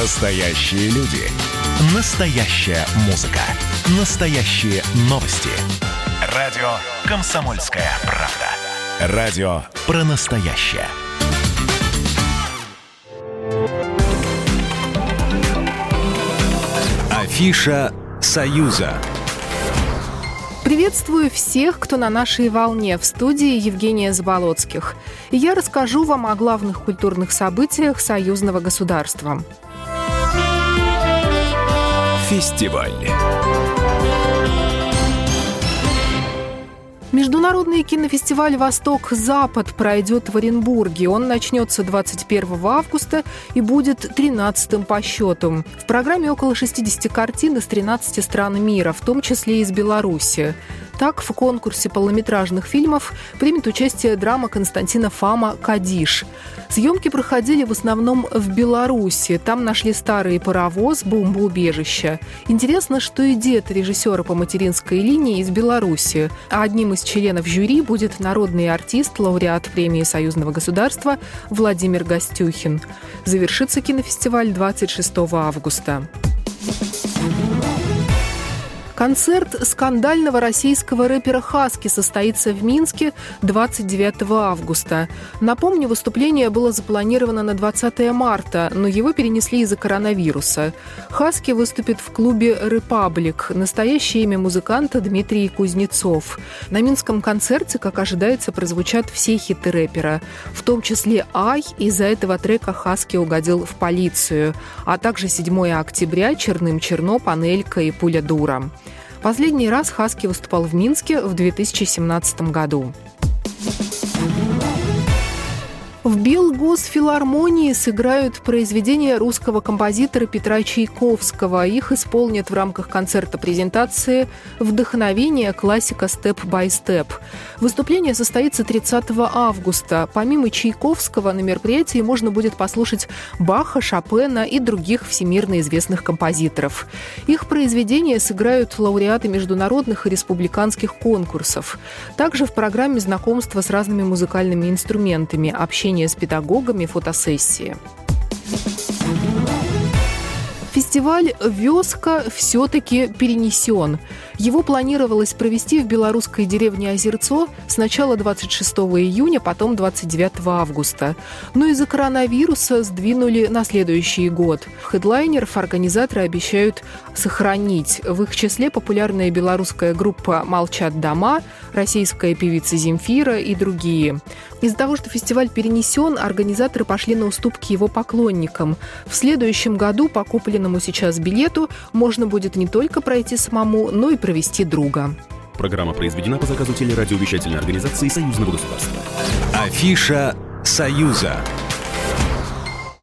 Настоящие люди. Настоящая музыка. Настоящие новости. Радио «Комсомольская правда». Радио про настоящее. Афиша «Союза». Приветствую всех, кто на нашей волне в студии Евгения Заболоцких. И я расскажу вам о главных культурных событиях союзного государства. Фестиваль. Международный кинофестиваль «Восток-Запад» пройдет в Оренбурге. Он начнется 21 августа и будет 13-м по счету. В программе около 60 картин из 13 стран мира, в том числе из Беларуси. Так, в конкурсе полнометражных фильмов примет участие драма Константина Фама «Кадиш». Съемки проходили в основном в Беларуси. Там нашли старый паровоз, бомбоубежище. Интересно, что и дед режиссера по материнской линии из Беларуси. А одним из членов жюри будет народный артист, лауреат премии Союзного государства Владимир Гостюхин. Завершится кинофестиваль 26 августа. Концерт скандального российского рэпера Хаски состоится в Минске 29 августа. Напомню, выступление было запланировано на 20 марта, но его перенесли из-за коронавируса. Хаски выступит в клубе «Репаблик». Настоящее имя музыканта Дмитрий Кузнецов. На минском концерте, как ожидается, прозвучат все хиты рэпера, в том числе «Ай». Из-за этого трека Хаски угодил в полицию, а также 7 октября «Черным черно», «Панелька» и «Пуля дура». Последний раз Хаски выступал в Минске в 2017 году. В Белгосфилармонии сыграют произведения русского композитора Петра Чайковского. Их исполнят в рамках концерта презентации «Вдохновение. Классика степ-бай-степ». Выступление состоится 30 августа. Помимо Чайковского на мероприятии можно будет послушать Баха, Шопена и других всемирно известных композиторов. Их произведения сыграют лауреаты международных и республиканских конкурсов. Также в программе знакомства с разными музыкальными инструментами, общение общение с педагогами, фотосессии. Фестиваль «Вёска» все-таки перенесен. Его планировалось провести в белорусской деревне Озерцо сначала 26 июня, потом 29 августа. Но из-за коронавируса сдвинули на следующий год. Хедлайнеров организаторы обещают сохранить. В их числе популярная белорусская группа «Молчат дома», российская певица Земфира и другие. Из-за того, что фестиваль перенесен, организаторы пошли на уступки его поклонникам. В следующем году по купленному сейчас билету можно будет не только пройти самому, но и провести друга. Программа произведена по заказу телерадиовещательной организации Союзного государства. Афиша «Союза».